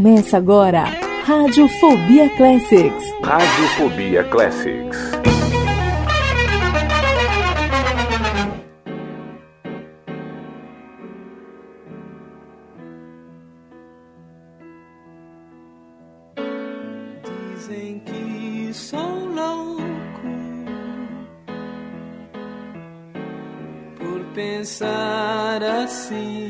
Começa agora, Radiofobia Classics. Radiofobia Classics. Dizem que sou louco por pensar assim.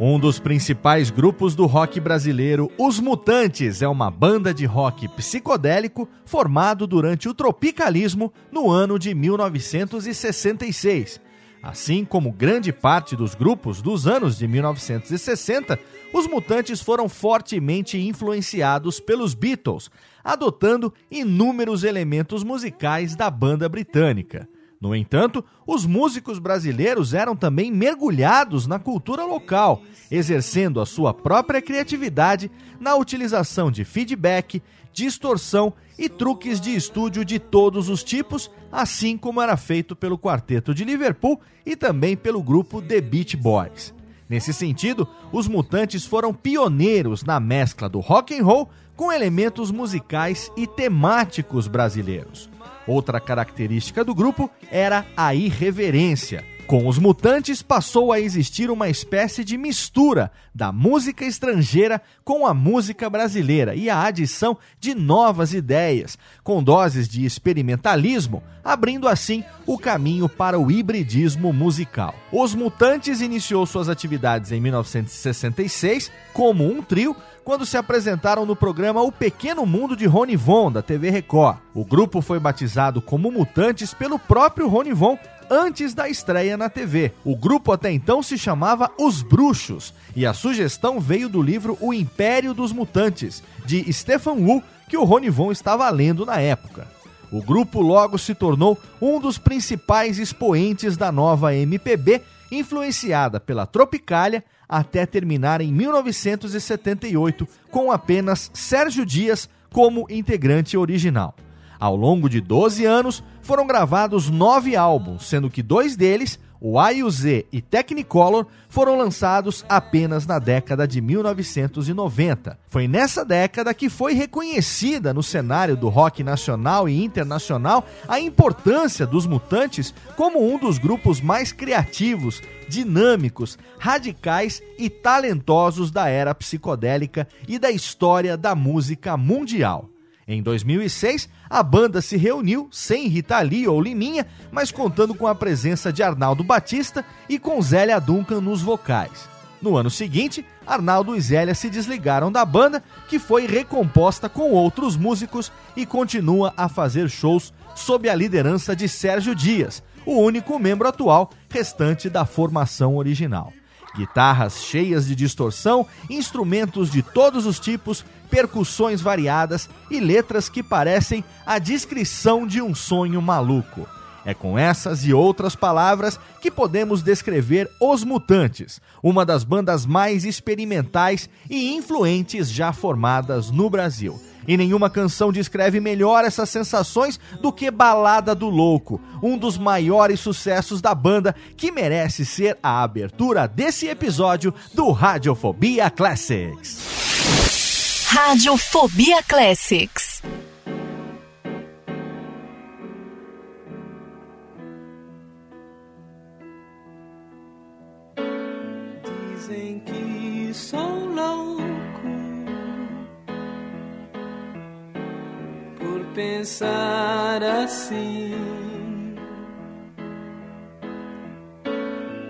Um dos principais grupos do rock brasileiro, Os Mutantes, é uma banda de rock psicodélico formado durante o tropicalismo no ano de 1966. Assim como grande parte dos grupos dos anos de 1960, os Mutantes foram fortemente influenciados pelos Beatles, adotando inúmeros elementos musicais da banda britânica. No entanto, os músicos brasileiros eram também mergulhados na cultura local, exercendo a sua própria criatividade na utilização de feedback, distorção e truques de estúdio de todos os tipos, assim como era feito pelo quarteto de Liverpool e também pelo grupo The Beach Boys. Nesse sentido, os Mutantes foram pioneiros na mescla do rock and roll com elementos musicais e temáticos brasileiros. Outra característica do grupo era a irreverência. Com os mutantes passou a existir uma espécie de mistura da música estrangeira com a música brasileira e a adição de novas ideias, com doses de experimentalismo, abrindo assim o caminho para o hibridismo musical. Os Mutantes iniciou suas atividades em 1966 como um trio quando se apresentaram no programa O Pequeno Mundo de Rony Von, da TV Record. O grupo foi batizado como Mutantes pelo próprio Rony Von antes da estreia na TV. O grupo até então se chamava Os Bruxos e a sugestão veio do livro O Império dos Mutantes, de Stephen Wu, que o Rony Von estava lendo na época. O grupo logo se tornou um dos principais expoentes da nova MPB, influenciada pela Tropicália, até terminar em 1978, com apenas Sérgio Dias como integrante original. Ao longo de 12 anos, foram gravados nove álbuns, sendo que dois deles o A e e Technicolor foram lançados apenas na década de 1990. Foi nessa década que foi reconhecida no cenário do rock nacional e internacional a importância dos Mutantes como um dos grupos mais criativos, dinâmicos, radicais e talentosos da era psicodélica e da história da música mundial. Em 2006, a banda se reuniu sem Rita Lee ou Liminha, mas contando com a presença de Arnaldo Batista e com Zélia Duncan nos vocais. No ano seguinte, Arnaldo e Zélia se desligaram da banda, que foi recomposta com outros músicos e continua a fazer shows sob a liderança de Sérgio Dias, o único membro atual restante da formação original. Guitarras cheias de distorção, instrumentos de todos os tipos, percussões variadas e letras que parecem a descrição de um sonho maluco. É com essas e outras palavras que podemos descrever Os Mutantes, uma das bandas mais experimentais e influentes já formadas no Brasil. E nenhuma canção descreve melhor essas sensações do que Balada do Louco, um dos maiores sucessos da banda que merece ser a abertura desse episódio do Radiofobia Classics. Radiofobia Classics. Dizem que sou louco pensar assim.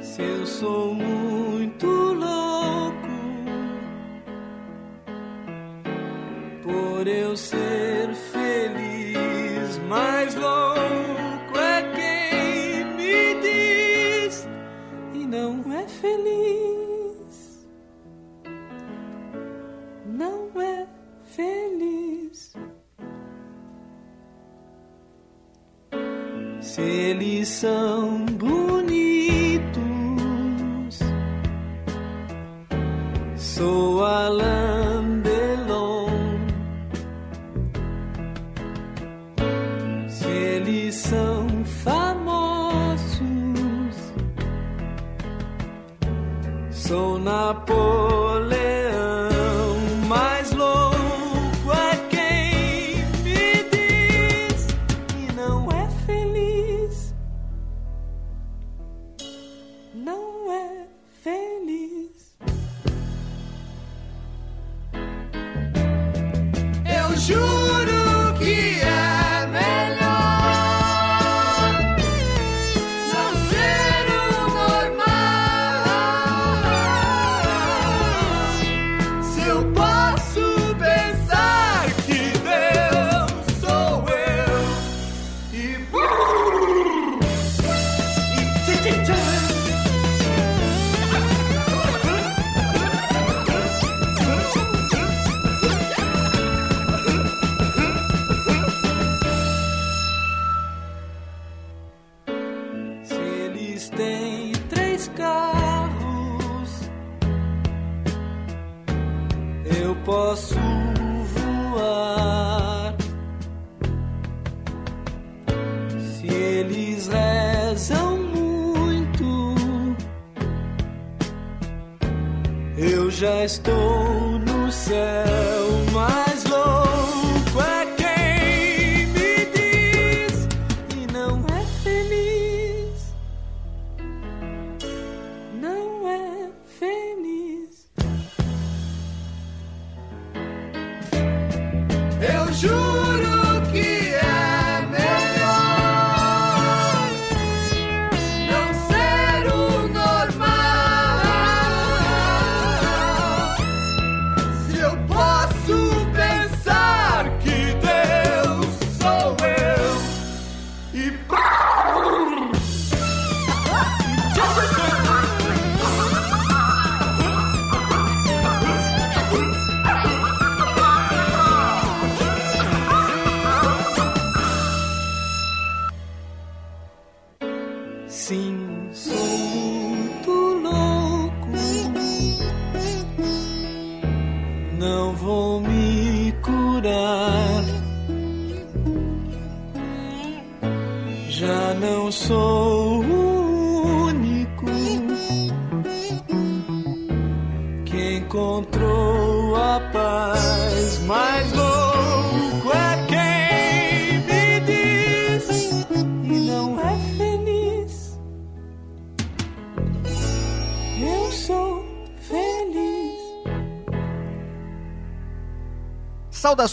Se eu sou muito louco por eu ser feliz, mais louco é quem me diz e não é feliz. Não é feliz. Eles são bonitos. Sou Alain Delon. Se eles são famosos, sou Napoleão. Não é feliz. Eu juro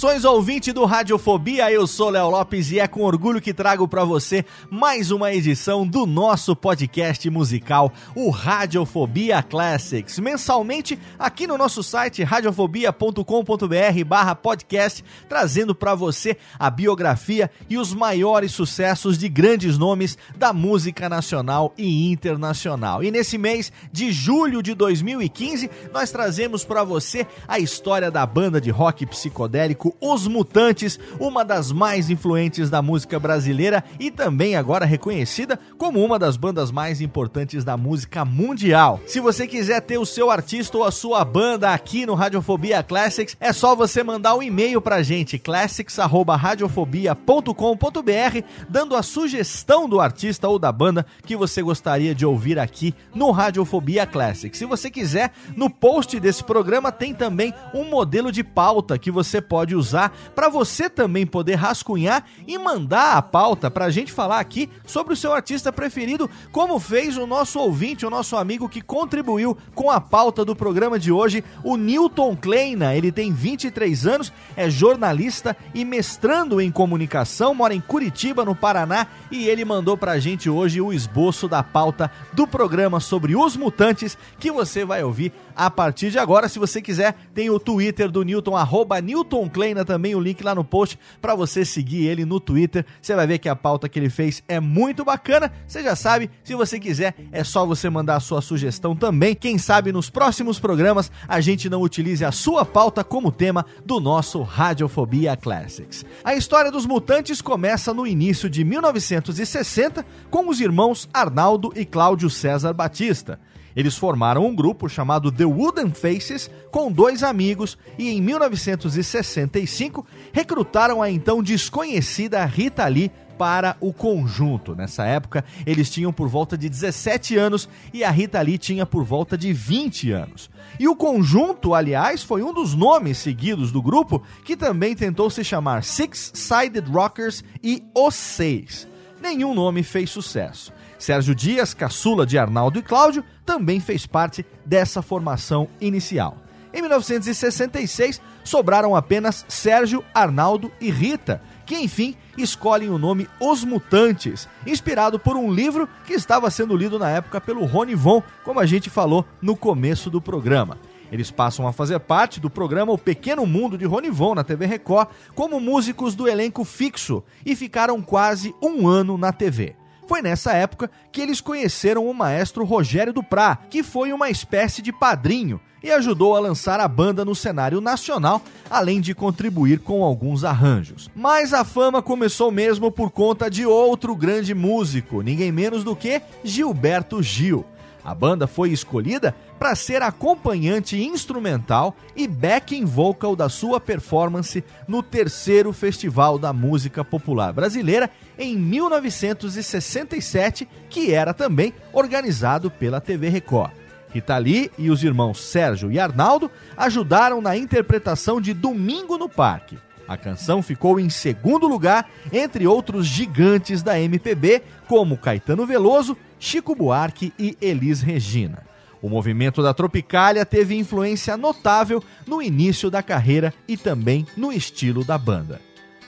Saudações ouvinte do Radiofobia, eu sou Léo Lopes e é com orgulho que trago para você mais uma edição do nosso podcast musical, o Radiofobia Classics. Mensalmente aqui no nosso site radiofobia.com.br/barra podcast, trazendo para você a biografia e os maiores sucessos de grandes nomes da música nacional e internacional. E nesse mês de julho de 2015, nós trazemos para você a história da banda de rock psicodélico Os Mutantes, uma das mais influentes da música brasileira e também agora reconhecida como uma das bandas mais importantes da música mundial. Se você quiser ter o seu artista ou a sua banda aqui no Radiofobia Classics, é só você mandar um e-mail pra gente, classics@radiofobia.com.br, dando a sugestão do artista ou da banda que você gostaria de ouvir aqui no Radiofobia Classics. Se você quiser, no post desse programa tem também um modelo de pauta que você pode usar para você também poder rascunhar e mandar a pauta pra gente falar aqui sobre o seu artista preferido, como fez o nosso ouvinte, o nosso amigo que contribuiu com a pauta do programa de hoje, o Newton Kleina. Ele tem 23 anos, é jornalista e mestrando em comunicação, mora em Curitiba, no Paraná, e ele mandou pra gente hoje o esboço da pauta do programa sobre os mutantes que você vai ouvir a partir de agora. Se você quiser, tem o Twitter do Newton, arroba Newton Tom Kleina também o link lá no post para você seguir ele no Twitter. Você vai ver que a pauta que ele fez é muito bacana. Você já sabe, se você quiser, é só você mandar a sua sugestão também. Quem sabe nos próximos programas a gente não utilize a sua pauta como tema do nosso Radiofobia Classics. A história dos mutantes começa no início de 1960 com os irmãos Arnaldo e Cláudio César Batista. Eles formaram um grupo chamado The Wooden Faces com dois amigos e em 1965 recrutaram a então desconhecida Rita Lee para o conjunto. Nessa época, eles tinham por volta de 17 anos e a Rita Lee tinha por volta de 20 anos. E o conjunto, aliás, foi um dos nomes seguidos do grupo, que também tentou se chamar Six Sided Rockers e Os Seis. Nenhum nome fez sucesso. Sérgio Dias, caçula de Arnaldo e Cláudio, também fez parte dessa formação inicial. Em 1966, sobraram apenas Sérgio, Arnaldo e Rita, que enfim escolhem o nome Os Mutantes, inspirado por um livro que estava sendo lido na época pelo Rony Von, como a gente falou no começo do programa. Eles passam a fazer parte do programa O Pequeno Mundo de Rony Von na TV Record como músicos do elenco fixo e ficaram quase um ano na TV. Foi nessa época que eles conheceram o maestro Rogério Duprá, que foi uma espécie de padrinho e ajudou a lançar a banda no cenário nacional, além de contribuir com alguns arranjos. Mas a fama começou mesmo por conta de outro grande músico, ninguém menos do que Gilberto Gil. A banda foi escolhida para ser acompanhante instrumental e backing vocal da sua performance no terceiro Festival da Música Popular Brasileira em 1967, que era também organizado pela TV Record. Rita Lee e os irmãos Sérgio e Arnaldo ajudaram na interpretação de Domingo no Parque. A canção ficou em segundo lugar entre outros gigantes da MPB, como Caetano Veloso, Chico Buarque e Elis Regina. O movimento da Tropicália teve influência notável no início da carreira e também no estilo da banda.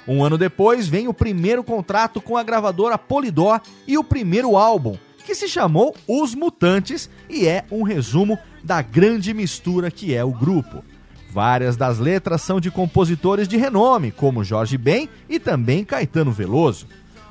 Um ano depois vem o primeiro contrato com a gravadora Polydor e o primeiro álbum, que se chamou Os Mutantes e é um resumo da grande mistura que é o grupo. Várias das letras são de compositores de renome, como Jorge Ben e também Caetano Veloso.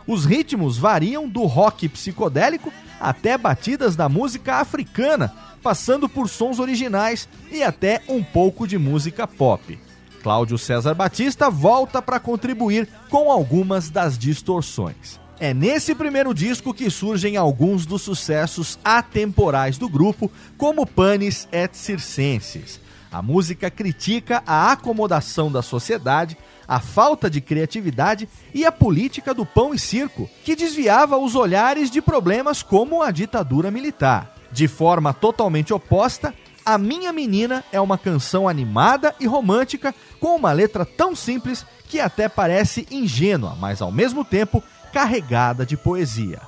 Os ritmos variam do rock psicodélico até batidas da música africana, passando por sons originais e até um pouco de música pop. Cláudio César Batista volta para contribuir com algumas das distorções. É nesse primeiro disco que surgem alguns dos sucessos atemporais do grupo, como Panis et Circenses. A música critica a acomodação da sociedade, a falta de criatividade e a política do pão e circo, que desviava os olhares de problemas como a ditadura militar. De forma totalmente oposta, A Minha Menina é uma canção animada e romântica com uma letra tão simples que até parece ingênua, mas ao mesmo tempo carregada de poesia.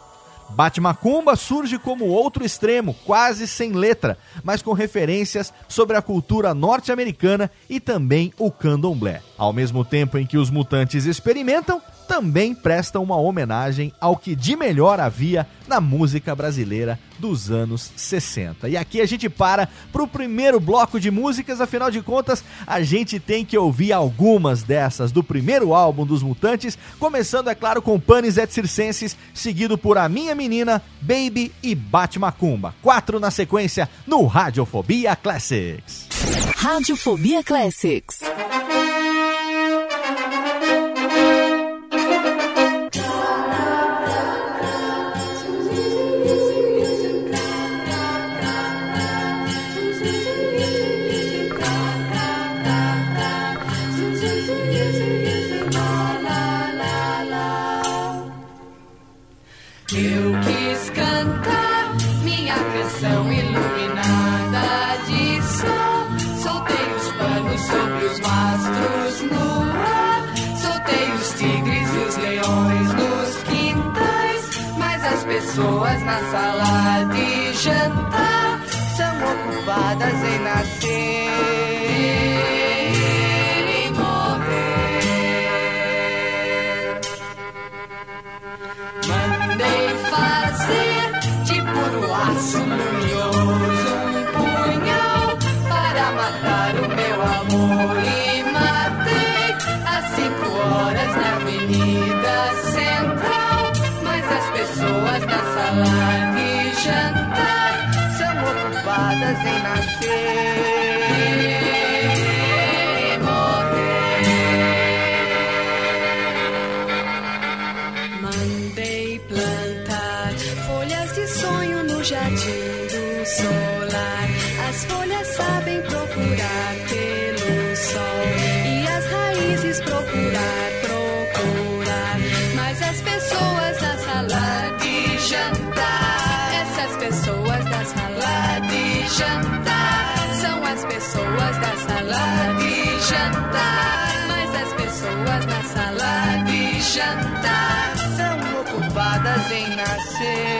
Batmacumba surge como outro extremo, quase sem letra, mas com referências sobre a cultura norte-americana e também o candomblé. Ao mesmo tempo em que os mutantes experimentam, também prestam uma homenagem ao que de melhor havia na música brasileira dos anos 60. E aqui a gente para para o primeiro bloco de músicas, afinal de contas, a gente tem que ouvir algumas dessas do primeiro álbum dos Mutantes, começando, é claro, com Panis et Circenses, seguido por A Minha Menina, Baby e Bate Macumba. Quatro na sequência no Radiofobia Classics. Radiofobia Classics. Os leões nos quintais. Mas as pessoas na sala de jantar são ocupadas em nascer e morrer. Mandei fazer de puro aço luminoso um punhal para matar o meu amor e matei Cinco horas na Avenida Central, mas as pessoas da sala de jantar são ocupadas em nascer. I.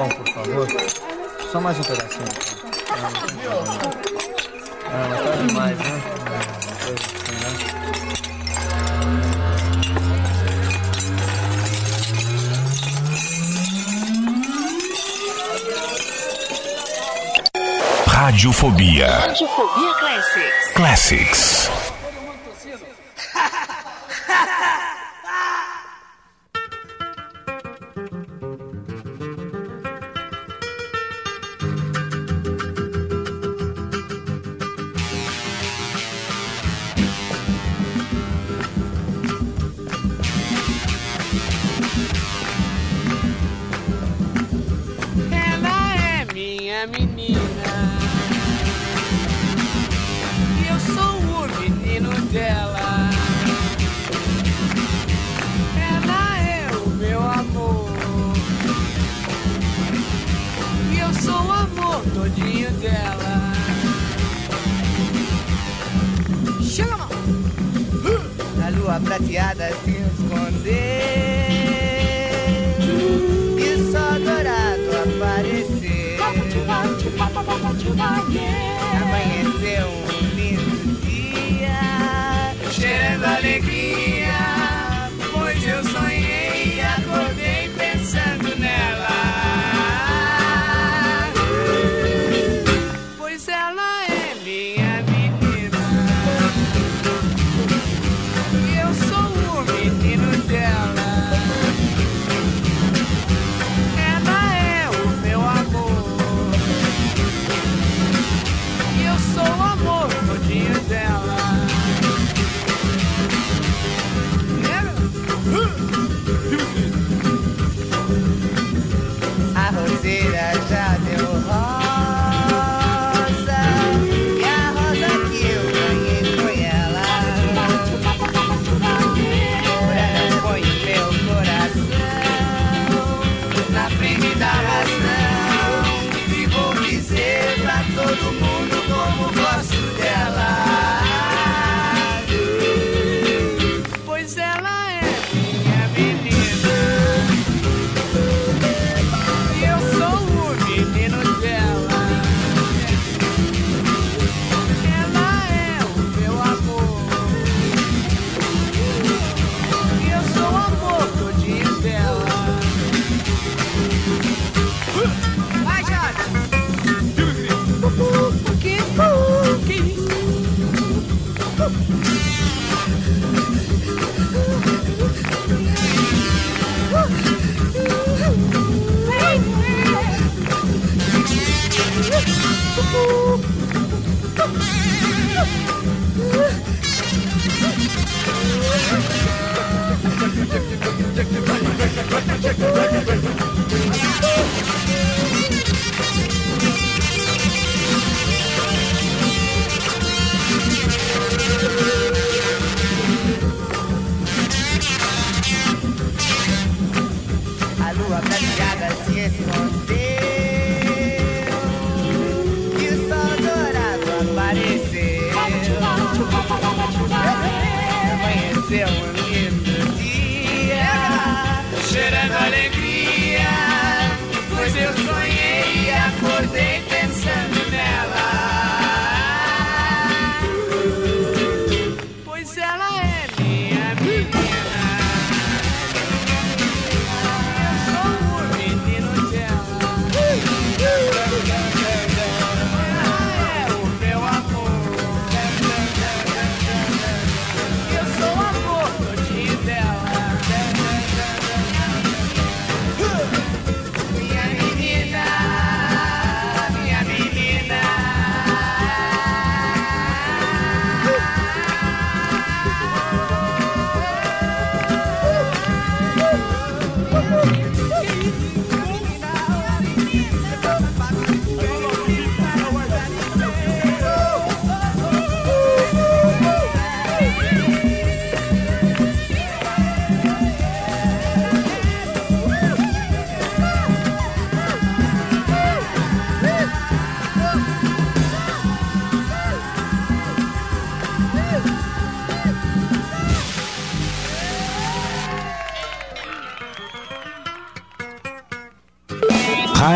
pão, por favor? Só mais um pedacinho. Não, não ah, tá demais, né? Radiofobia. Radiofobia Classics. Classics.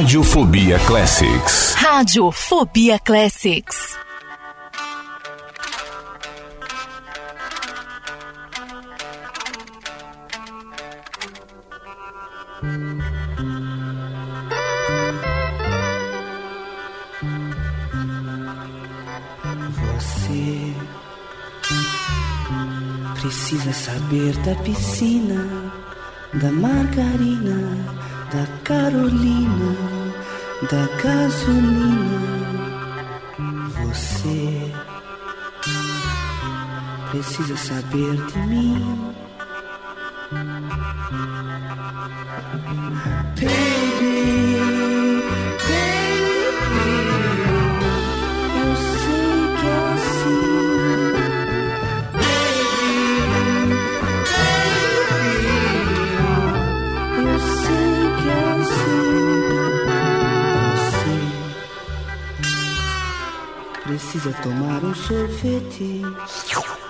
Radiofobia Classics. Radiofobia Classics. Você precisa saber da piscina, precisa saber de mim. Baby, baby, eu sei que é assim. Precisa tomar um sorvete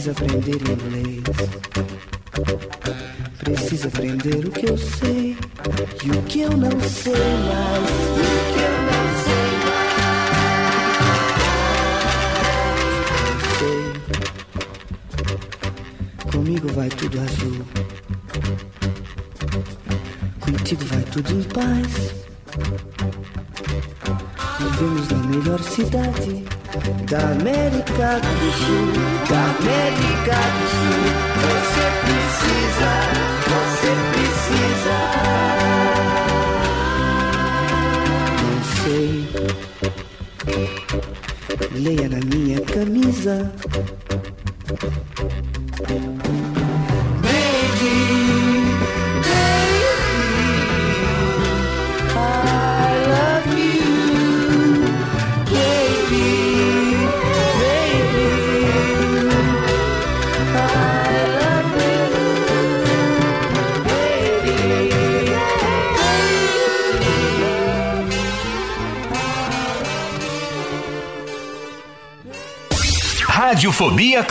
Precisa aprender inglês. Precisa aprender o que eu sei e o que eu não sei mais. E o que eu não sei mais. Sei. Comigo vai tudo azul. Contigo vai tudo em paz. Vivemos na melhor cidade da América do Sul,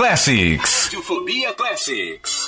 Classics. Radiofobia Classics.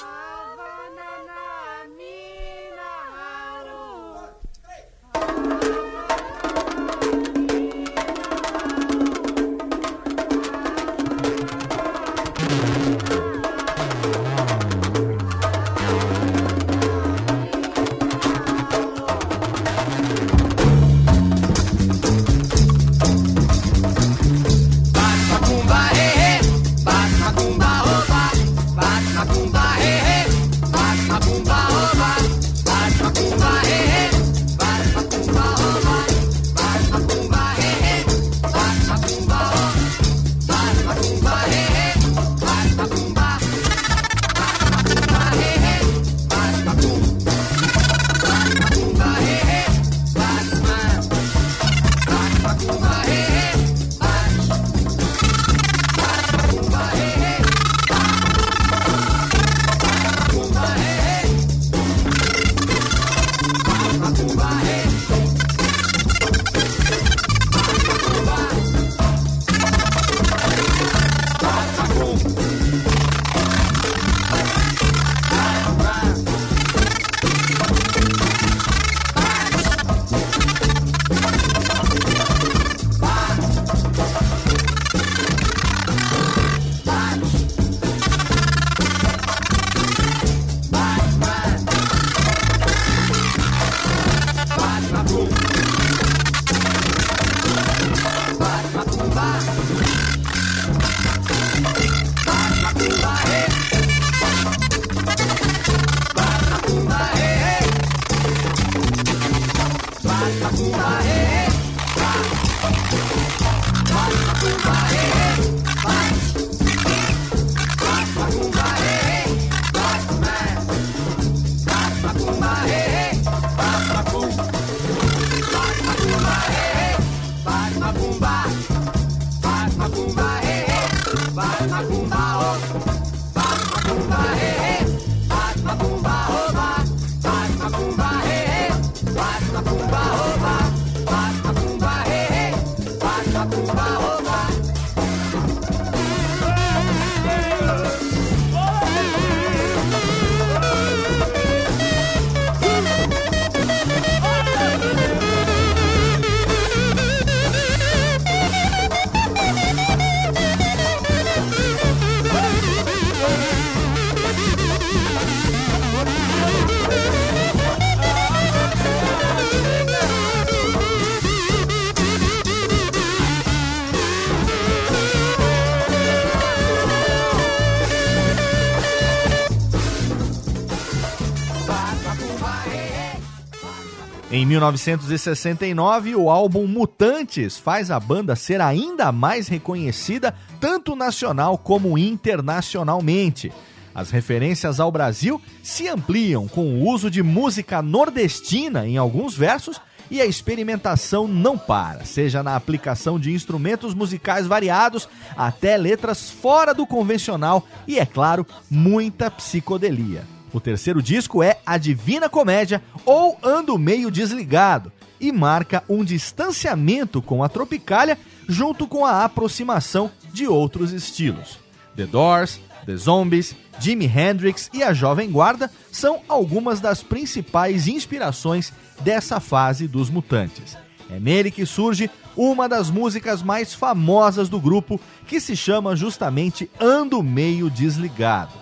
1969, o álbum Mutantes faz a banda ser ainda mais reconhecida tanto nacional como internacionalmente. As referências ao Brasil se ampliam com o uso de música nordestina em alguns versos e a experimentação não para, seja na aplicação de instrumentos musicais variados até letras fora do convencional e, é claro, muita psicodelia. O terceiro disco é A Divina Comédia ou Ando Meio Desligado e marca um distanciamento com a Tropicália junto com a aproximação de outros estilos. The Doors, The Zombies, Jimi Hendrix e a Jovem Guarda são algumas das principais inspirações dessa fase dos Mutantes. É nele que surge uma das músicas mais famosas do grupo, que se chama justamente Ando Meio Desligado.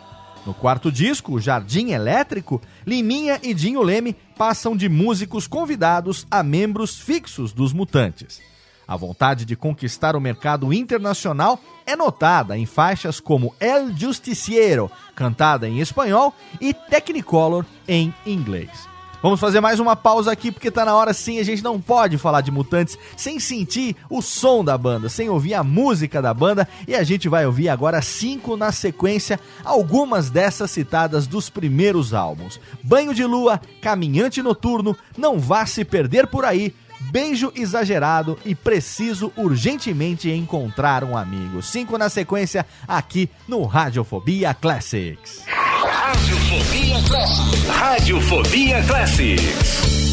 No quarto disco, Jardim Elétrico, Liminha e Dinho Leme passam de músicos convidados a membros fixos dos Mutantes. A vontade de conquistar o mercado internacional é notada em faixas como El Justiciero, cantada em espanhol, e Technicolor em inglês. Vamos fazer mais uma pausa aqui porque tá na hora sim, a gente não pode falar de Mutantes sem sentir o som da banda, sem ouvir a música da banda, e a gente vai ouvir agora cinco na sequência, algumas dessas citadas dos primeiros álbuns. Banho de Lua, Caminhante Noturno, Não Vá Se Perder Por Aí, Beijo Exagerado e Preciso Urgentemente Encontrar um Amigo. Cinco na sequência aqui no Radiofobia Classics. Radiofobia Classics. Radiofobia Classics.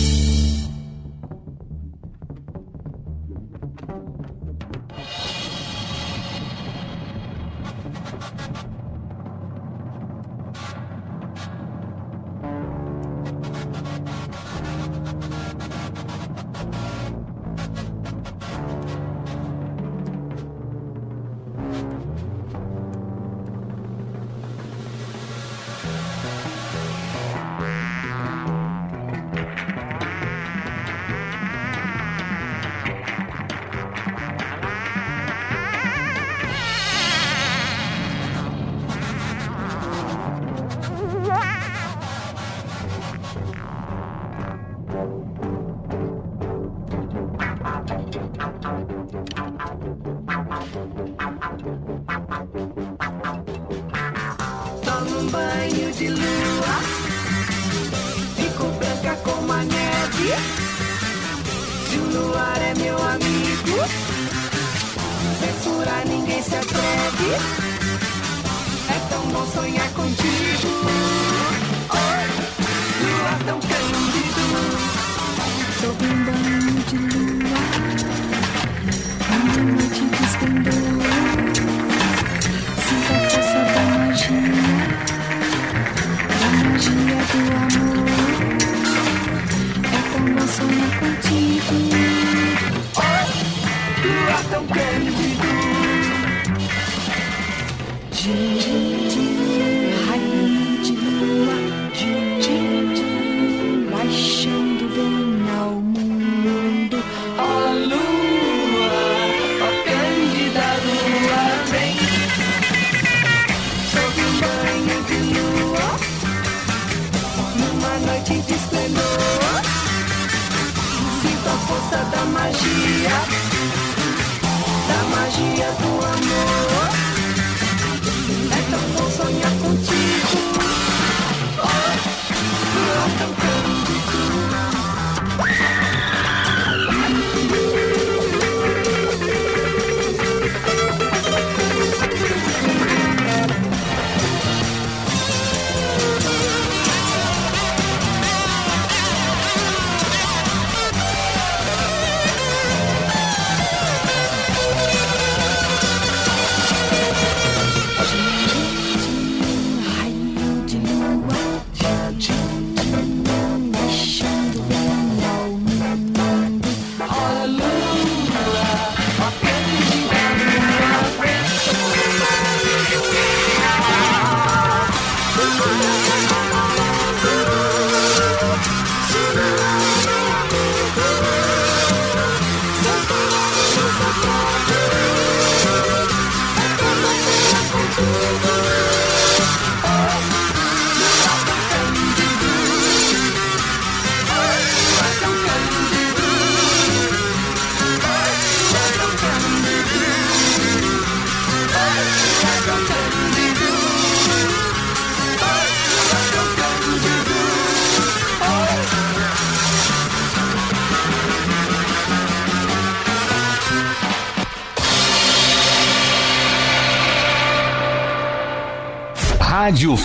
you.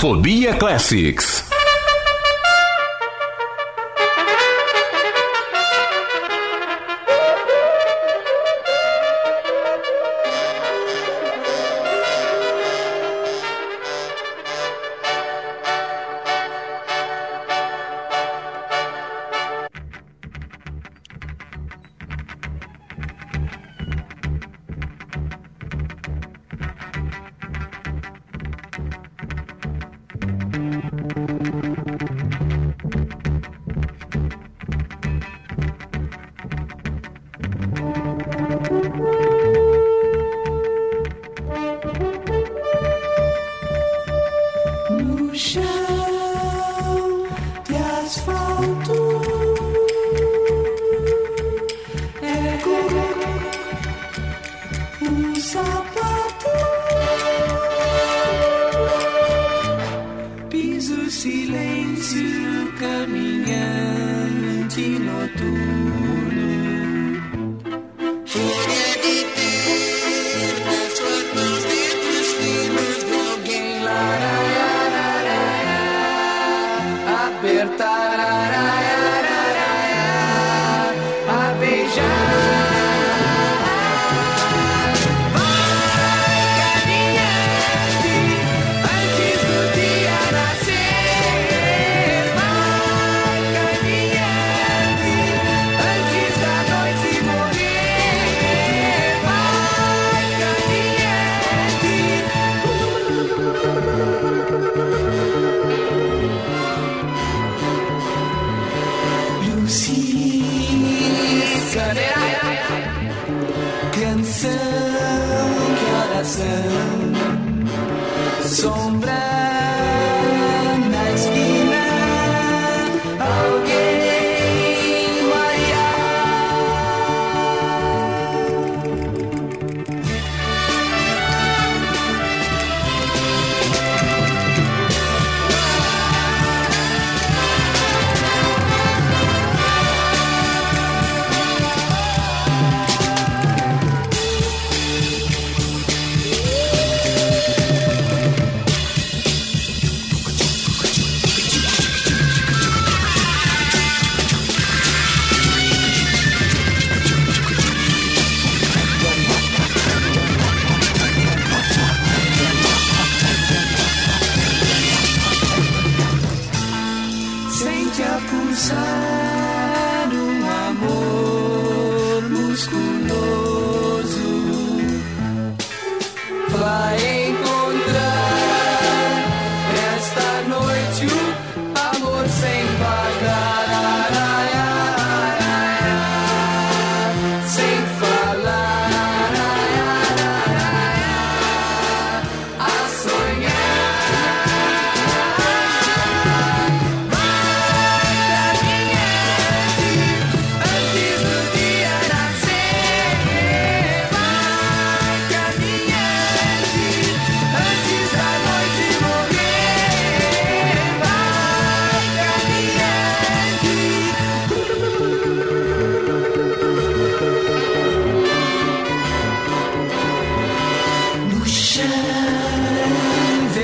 Radiofobia Classics.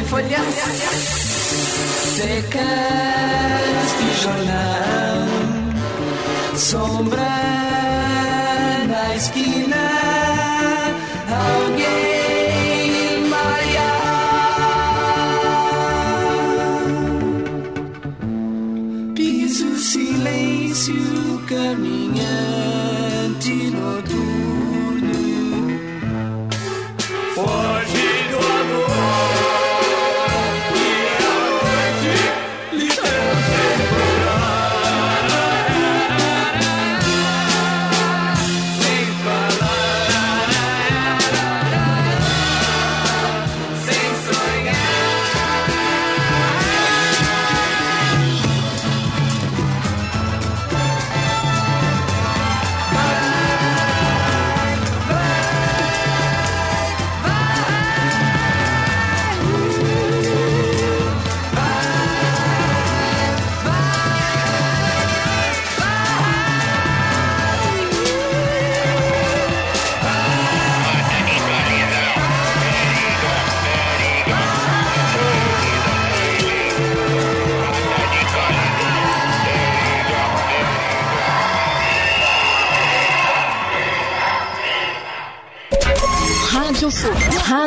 folhas secas de jornal, sombra na esquina.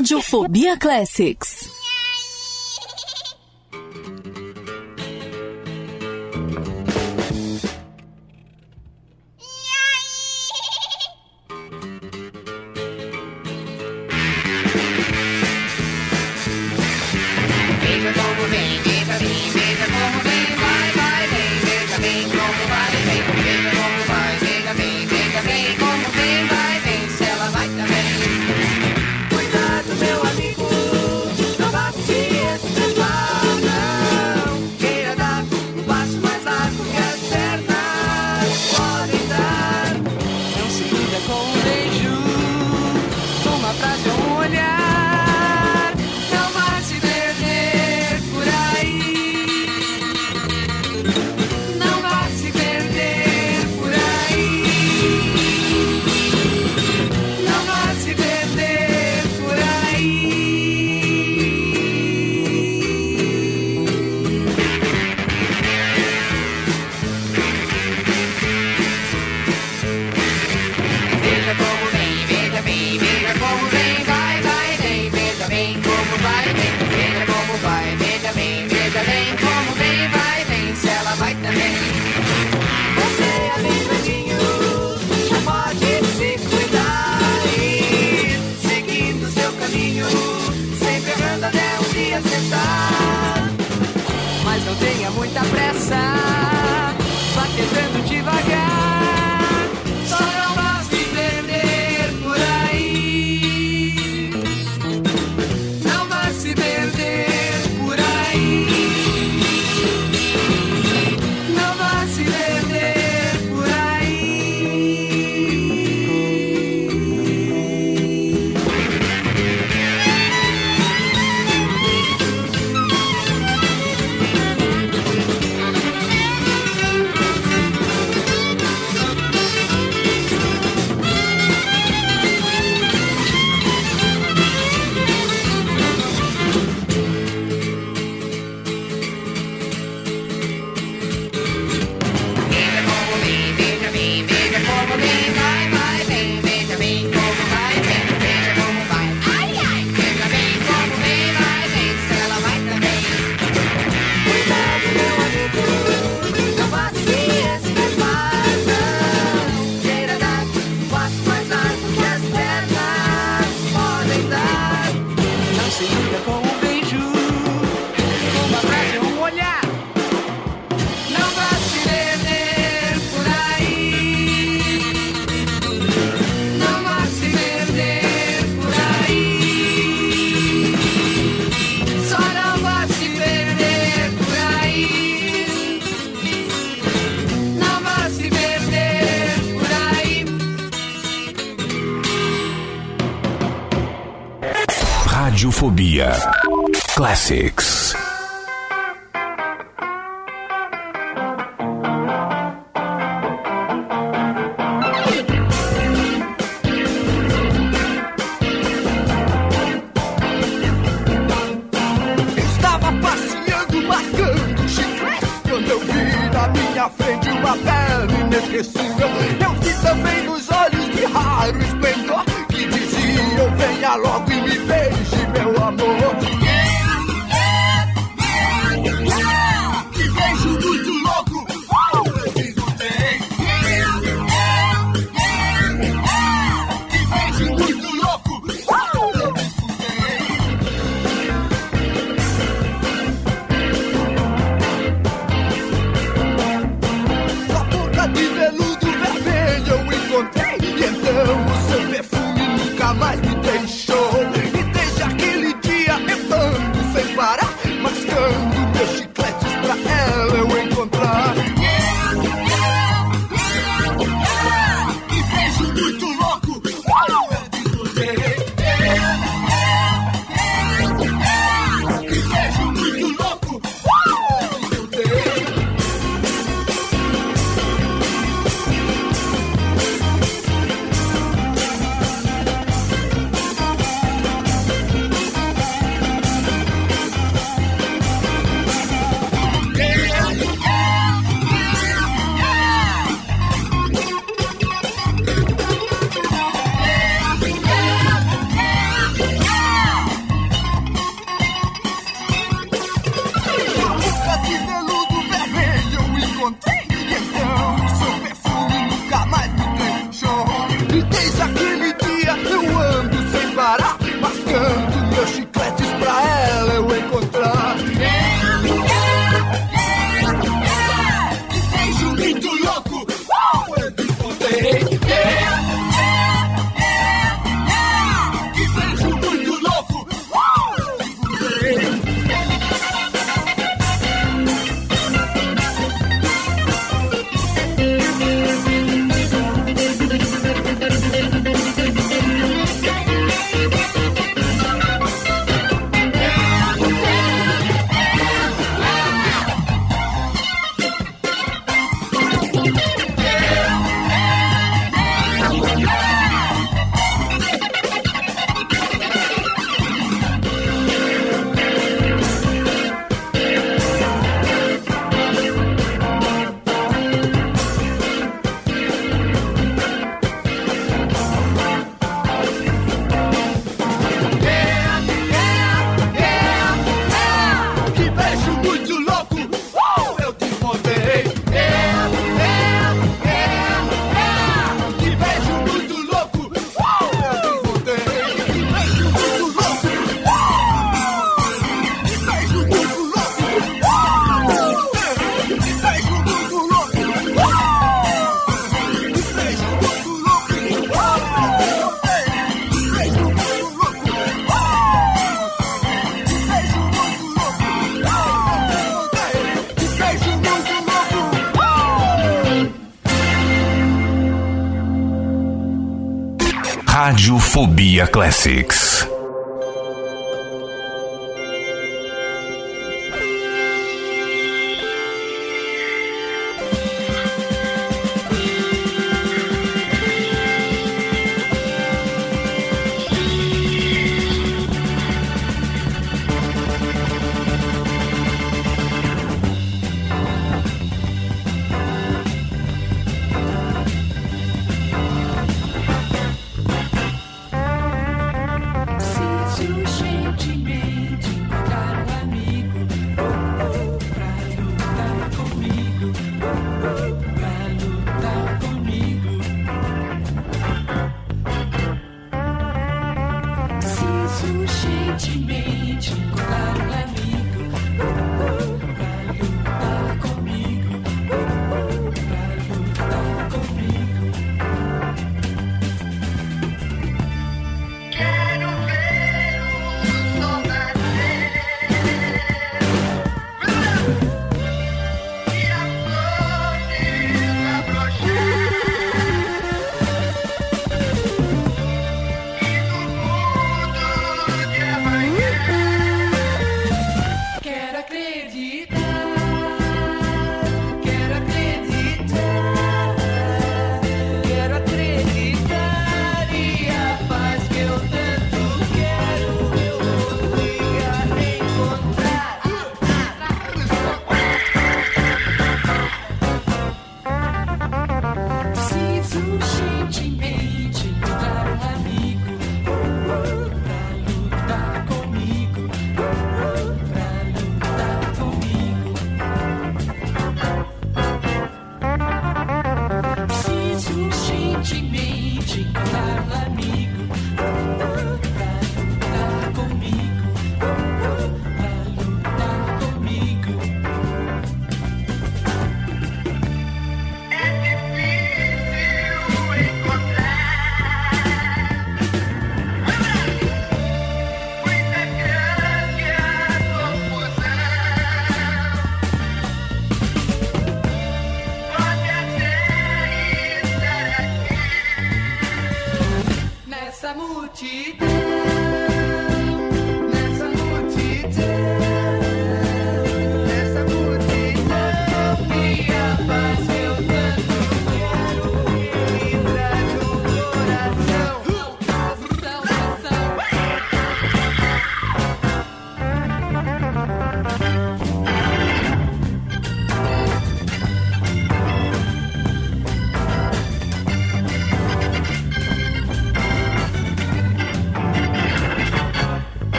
Radiofobia Classics. Classics. Radiofobia Classics.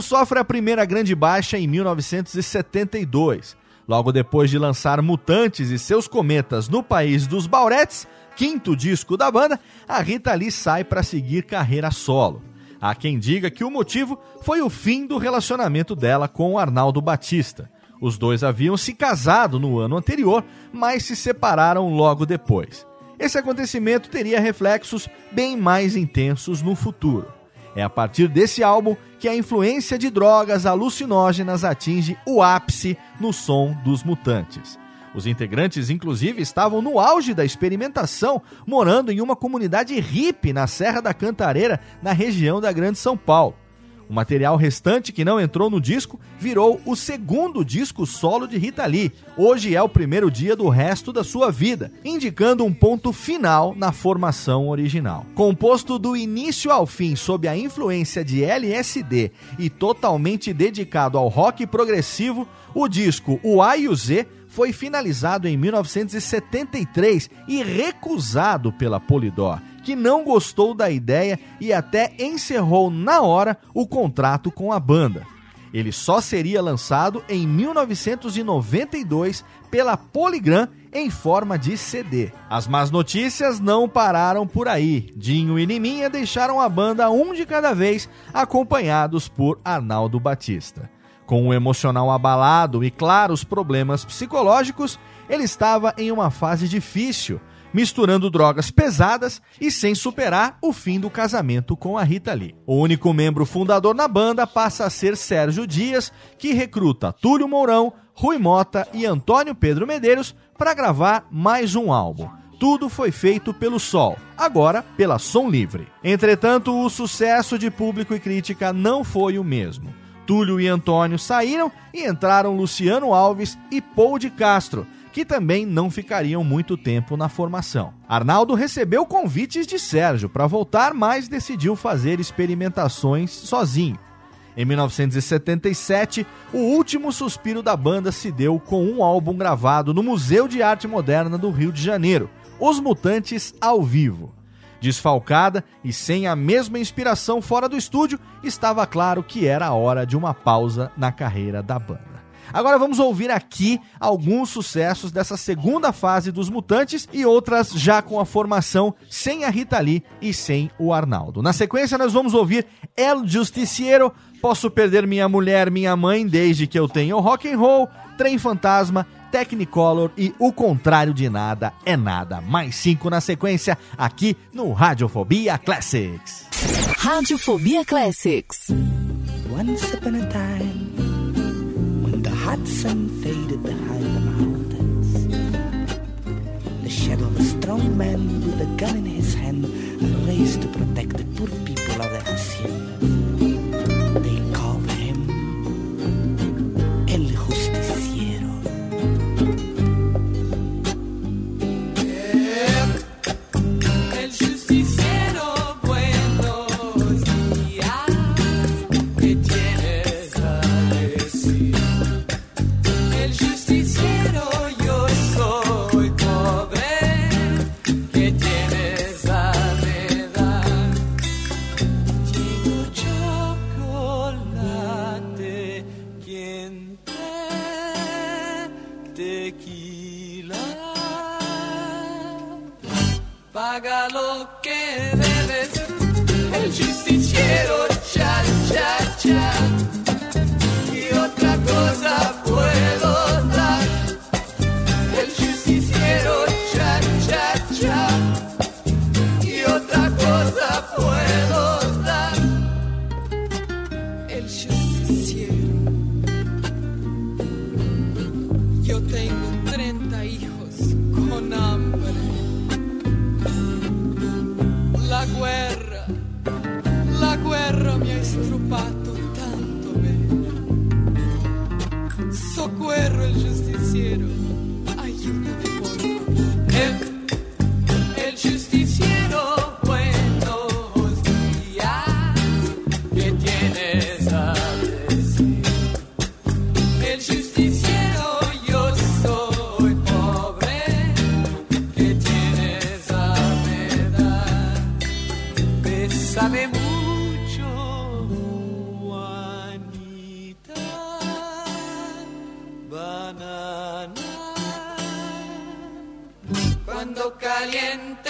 Grupo sofre a primeira grande baixa em 1972. Logo depois de lançar Mutantes e seus Cometas no país dos Bauretes, quinto disco da banda, a Rita Lee sai para seguir carreira solo. Há quem diga que o motivo foi o fim do relacionamento dela com o Arnaldo Batista. Os dois haviam se casado no ano anterior, mas se separaram logo depois. Esse acontecimento teria reflexos bem mais intensos no futuro. É a partir desse álbum que a influência de drogas alucinógenas atinge o ápice no som dos Mutantes. Os integrantes, inclusive, estavam no auge da experimentação, morando em uma comunidade hippie na Serra da Cantareira, na região da Grande São Paulo. O material restante que não entrou no disco virou o segundo disco solo de Rita Lee. Hoje é o primeiro dia do resto da sua vida, indicando um ponto final na formação original. Composto do início ao fim sob a influência de LSD e totalmente dedicado ao rock progressivo, o disco O A e o Z foi finalizado em 1973 e recusado pela Polydor, que não gostou da ideia e até encerrou na hora o contrato com a banda. Ele só seria lançado em 1992 pela Polygram em forma de CD. As más notícias não pararam por aí. Dinho e Liminha deixaram a banda um de cada vez, acompanhados por Arnaldo Batista. Com o emocional abalado e claros problemas psicológicos, ele estava em uma fase difícil, misturando drogas pesadas e sem superar o fim do casamento com a Rita Lee. O único membro fundador na banda passa a ser Sérgio Dias, que recruta Túlio Mourão, Rui Mota e Antônio Pedro Medeiros para gravar mais um álbum. Tudo foi feito pelo Sol, agora pela Som Livre. Entretanto, o sucesso de público e crítica não foi o mesmo. Túlio e Antônio saíram e entraram Luciano Alves e Paul de Castro, que também não ficariam muito tempo na formação. Arnaldo recebeu convites de Sérgio para voltar, mas decidiu fazer experimentações sozinho. Em 1977, o último suspiro da banda se deu com um álbum gravado no Museu de Arte Moderna do Rio de Janeiro, Os Mutantes ao Vivo. Desfalcada e sem a mesma inspiração fora do estúdio, estava claro que era a hora de uma pausa na carreira da banda. Agora vamos ouvir aqui alguns sucessos dessa segunda fase dos Mutantes e outras já com a formação sem a Rita Lee e sem o Arnaldo. Na sequência nós vamos ouvir El Justiciero, Posso Perder Minha Mulher, Minha Mãe desde que eu tenho rock and roll, Trem Fantasma, Technicolor e O Contrário de Nada é Nada. Mais cinco na sequência aqui no Radiofobia Classics. Radiofobia Classics. Once upon a time, hot sun faded behind the mountains, the shadow of a strong man with a gun in his hand raised to protect the poor people of the hacienda. They called him El Justiciero. Paga lo que debes, el justiciero, cha, cha, cha. Y otra cosa pues socorro, Jesus. gente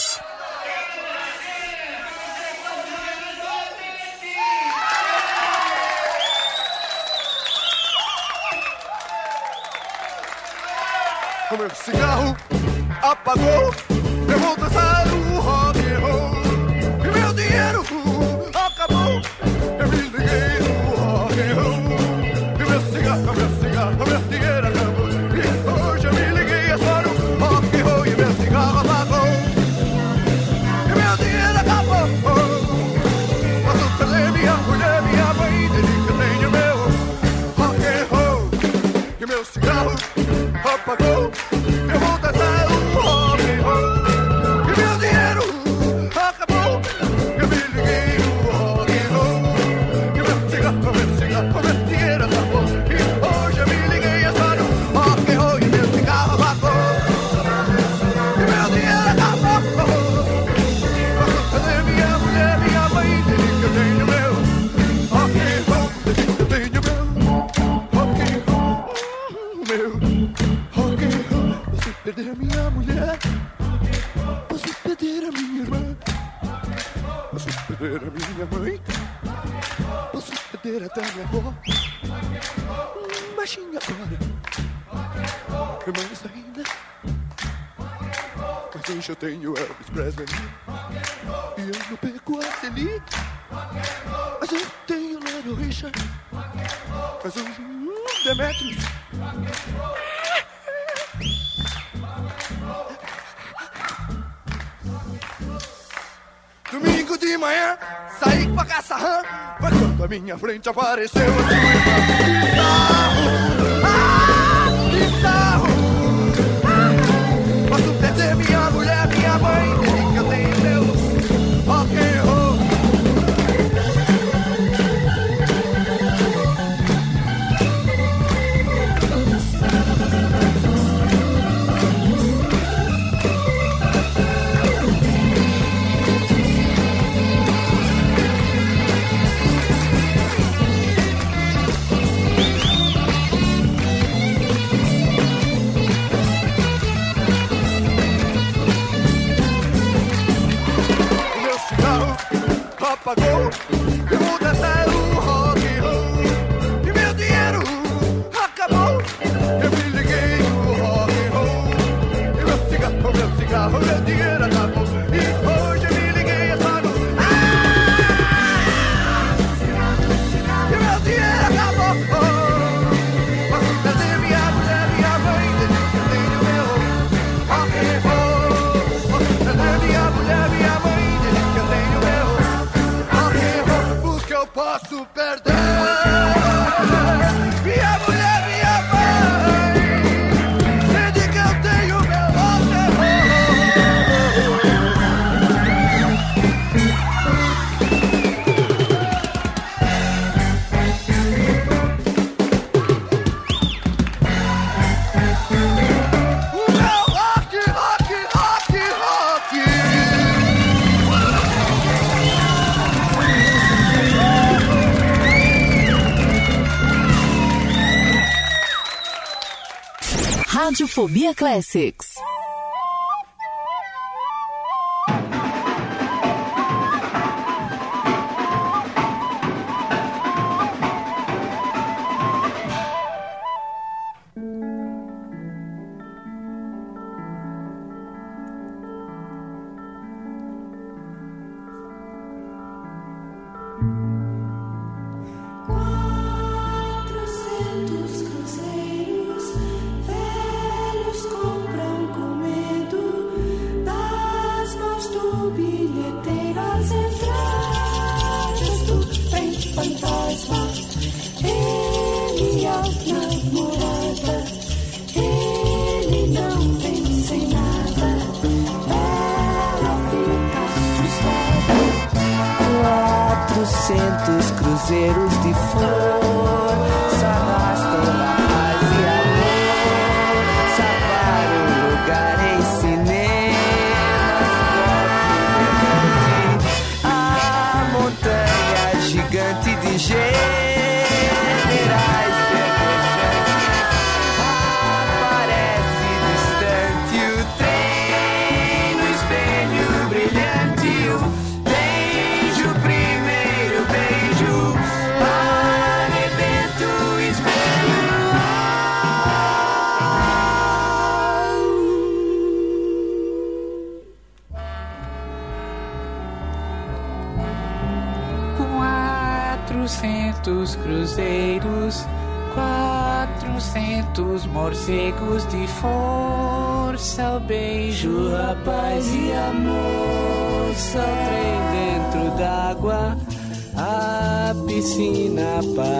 tango é bom. Baixinho agora. Mas ainda. Mas hoje eu tenho Elvis Presley. E eu não pego a Celine. Mas eu tenho Little Richard. Mas hoje hum, Demetrius. Domingo de manhã, saí pra caça rã. ¿eh? A minha frente apareceu a sua irmã. Ah! ah, ah. Apagou. Radiofobia Classics. Piscina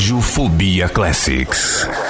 Radiofobia Classics.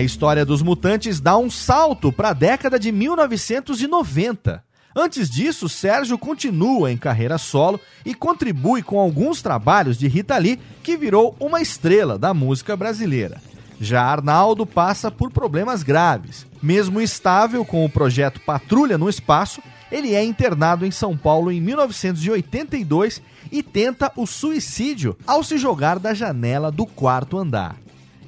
A história dos Mutantes dá um salto para a década de 1990. Antes disso, Sérgio continua em carreira solo e contribui com alguns trabalhos de Rita Lee, que virou uma estrela da música brasileira. Já Arnaldo passa por problemas graves. Mesmo estável com o projeto Patrulha no Espaço, ele é internado em São Paulo em 1982 e tenta o suicídio ao se jogar da janela do quarto andar.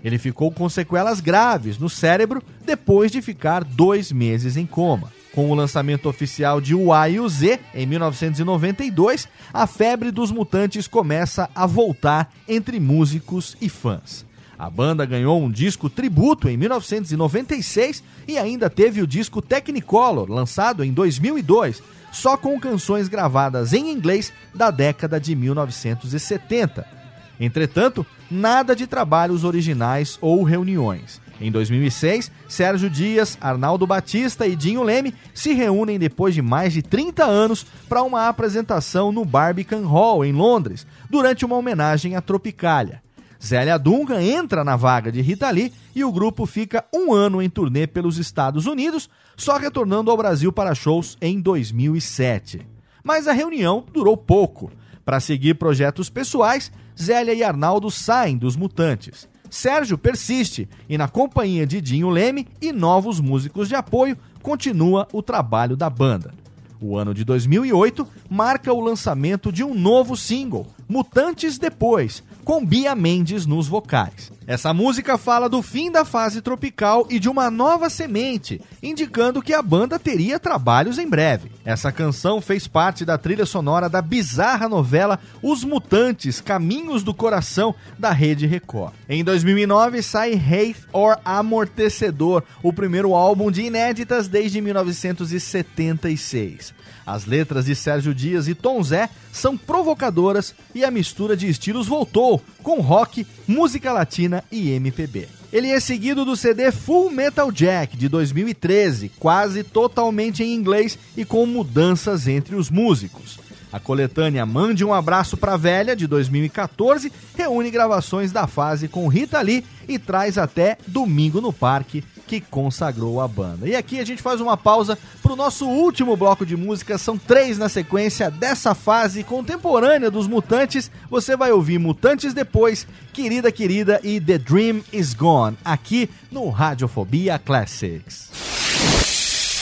Ele ficou com sequelas graves no cérebro depois de ficar dois meses em coma. Com o lançamento oficial de O A e o Z em 1992, a febre dos mutantes começa a voltar entre músicos e fãs. A banda ganhou um disco tributo em 1996 e ainda teve o disco Technicolor, lançado em 2002, só com canções gravadas em inglês da década de 1970. Entretanto, nada de trabalhos originais ou reuniões. Em 2006, Sérgio Dias, Arnaldo Batista e Dinho Leme se reúnem depois de mais de 30 anos para uma apresentação no Barbican Hall, em Londres, durante uma homenagem à Tropicália. Zélia Duncan entra na vaga de Rita Lee e o grupo fica um ano em turnê pelos Estados Unidos, só retornando ao Brasil para shows em 2007. Mas a reunião durou pouco. Para seguir projetos pessoais, Zélia e Arnaldo saem dos Mutantes. Sérgio persiste e, na companhia de Dinho Leme e novos músicos de apoio, continua o trabalho da banda. O ano de 2008 marca o lançamento de um novo single, Mutantes Depois, com Bia Mendes nos vocais. Essa música fala do fim da fase tropical e de uma nova semente, indicando que a banda teria trabalhos em breve. Essa canção fez parte da trilha sonora da bizarra novela Os Mutantes Caminhos do Coração da Rede Record. Em 2009 sai Hate or Amortecedor, o primeiro álbum de inéditas desde 1976. As letras de Sérgio Dias e Tom Zé são provocadoras e a mistura de estilos voltou, com rock, música latina e MPB. Ele é seguido do CD Full Metal Jack de 2013, quase totalmente em inglês e com mudanças entre os músicos. A coletânea Mande um Abraço pra Velha, de 2014, reúne gravações da fase com Rita Lee e traz até Domingo no Parque, que consagrou a banda. E aqui a gente faz uma pausa pro nosso último bloco de música, são três na sequência dessa fase contemporânea dos Mutantes. Você vai ouvir Mutantes depois, Querida Querida e The Dream Is Gone, aqui no Radiofobia Classics.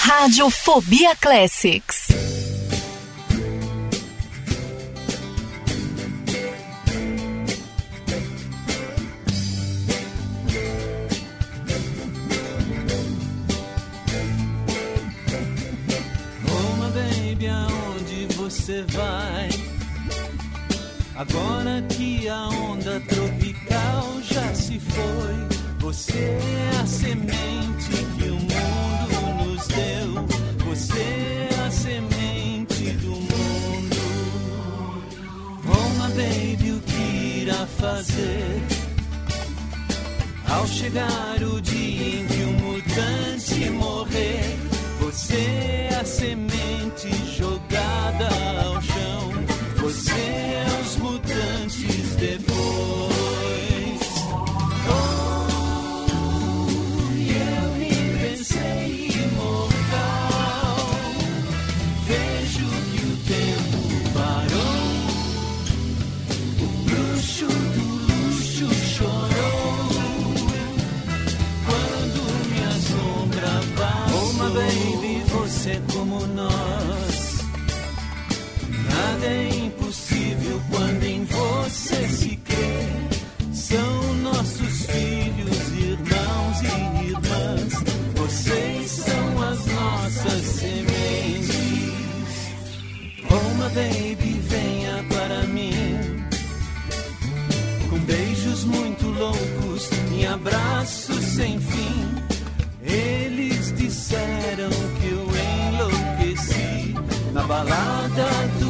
Radiofobia Classics. Você vai? Agora que a onda tropical já se foi, você é a semente que o mundo nos deu. Você é a semente do mundo. My baby, o que irá fazer? Ao chegar o dia em que o mutante morrer, você é a semente jogada ao chão. Você é abraços sem fim. Eles disseram que eu enlouqueci na balada do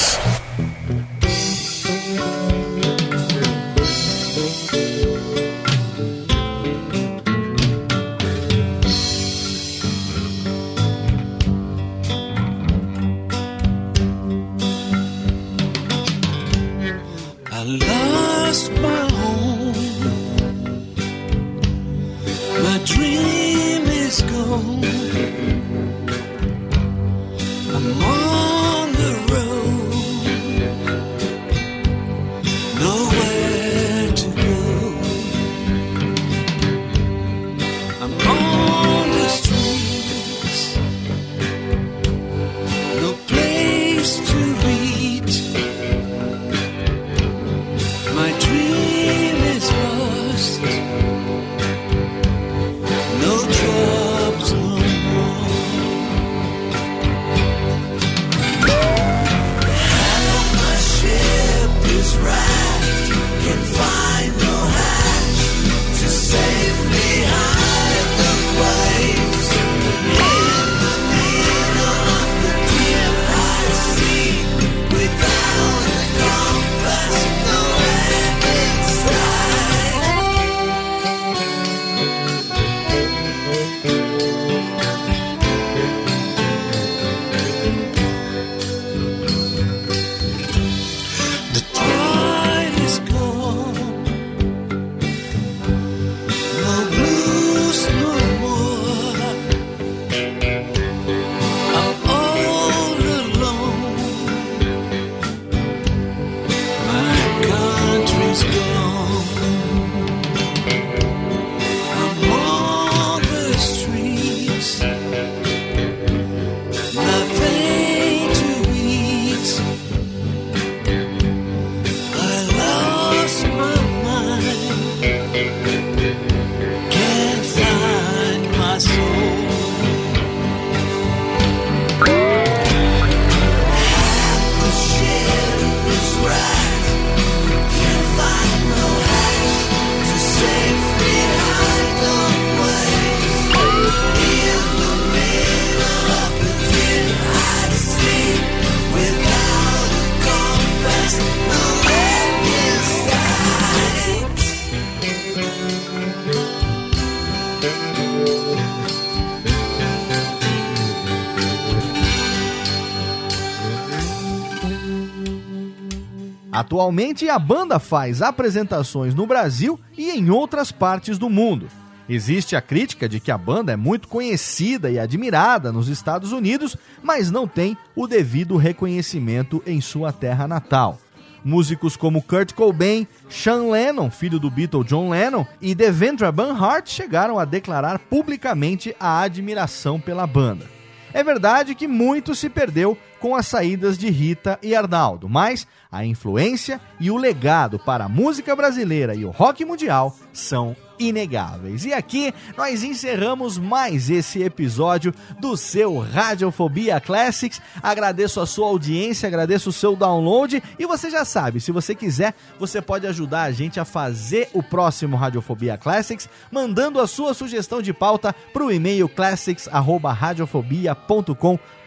Atualmente, a banda faz apresentações no Brasil e em outras partes do mundo. Existe a crítica de que a banda é muito conhecida e admirada nos Estados Unidos, mas não tem o devido reconhecimento em sua terra natal. Músicos como Kurt Cobain, Sean Lennon, filho do Beatle John Lennon, e Devendra Banhart chegaram a declarar publicamente a admiração pela banda. É verdade que muito se perdeu com as saídas de Rita e Arnaldo, mas a influência e o legado para a música brasileira e o rock mundial são inegáveis. E aqui nós encerramos mais esse episódio do seu Radiofobia Classics. Agradeço a sua audiência, agradeço o seu download e você já sabe, se você quiser, você pode ajudar a gente a fazer o próximo Radiofobia Classics mandando a sua sugestão de pauta para o e-mail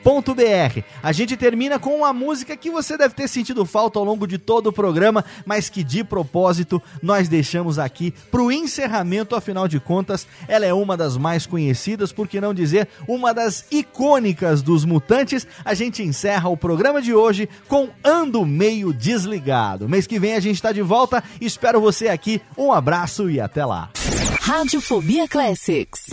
classics@radiofobia.com a gente termina com uma música que você deve ter sentido falta ao longo de todo o programa, mas que de propósito nós deixamos aqui para o encerramento, afinal de contas, ela é uma das mais conhecidas, por que não dizer uma das icônicas dos Mutantes. A gente encerra o programa de hoje com Ando Meio Desligado. Mês que vem a gente está de volta, espero você aqui. Um abraço e até lá. Radiofobia Classics.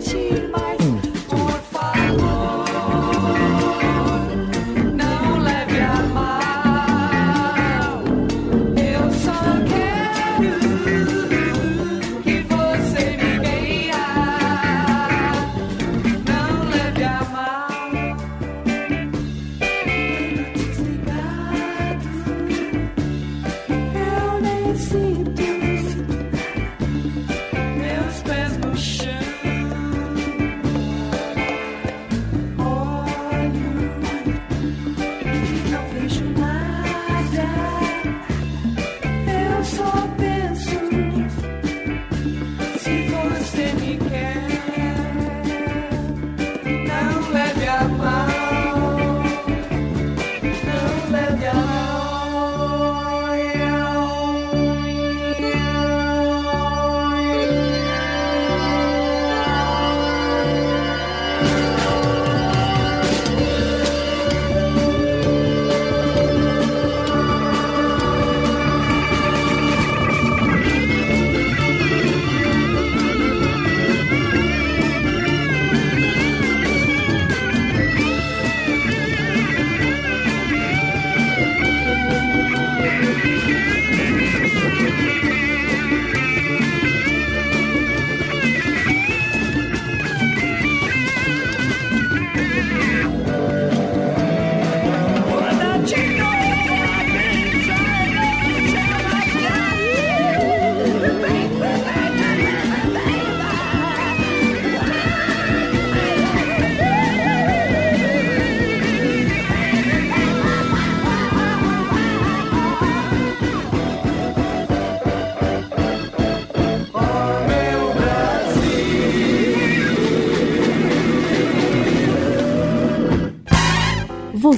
心。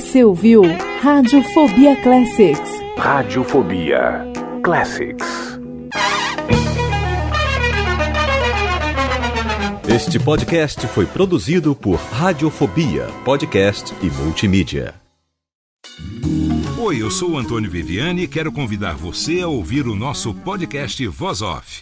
Você ouviu Radiofobia Classics. Radiofobia Classics. Este podcast foi produzido por Radiofobia, podcast e multimídia. Oi, eu sou o Antônio Viviani e quero convidar você a ouvir o nosso podcast Voz Off.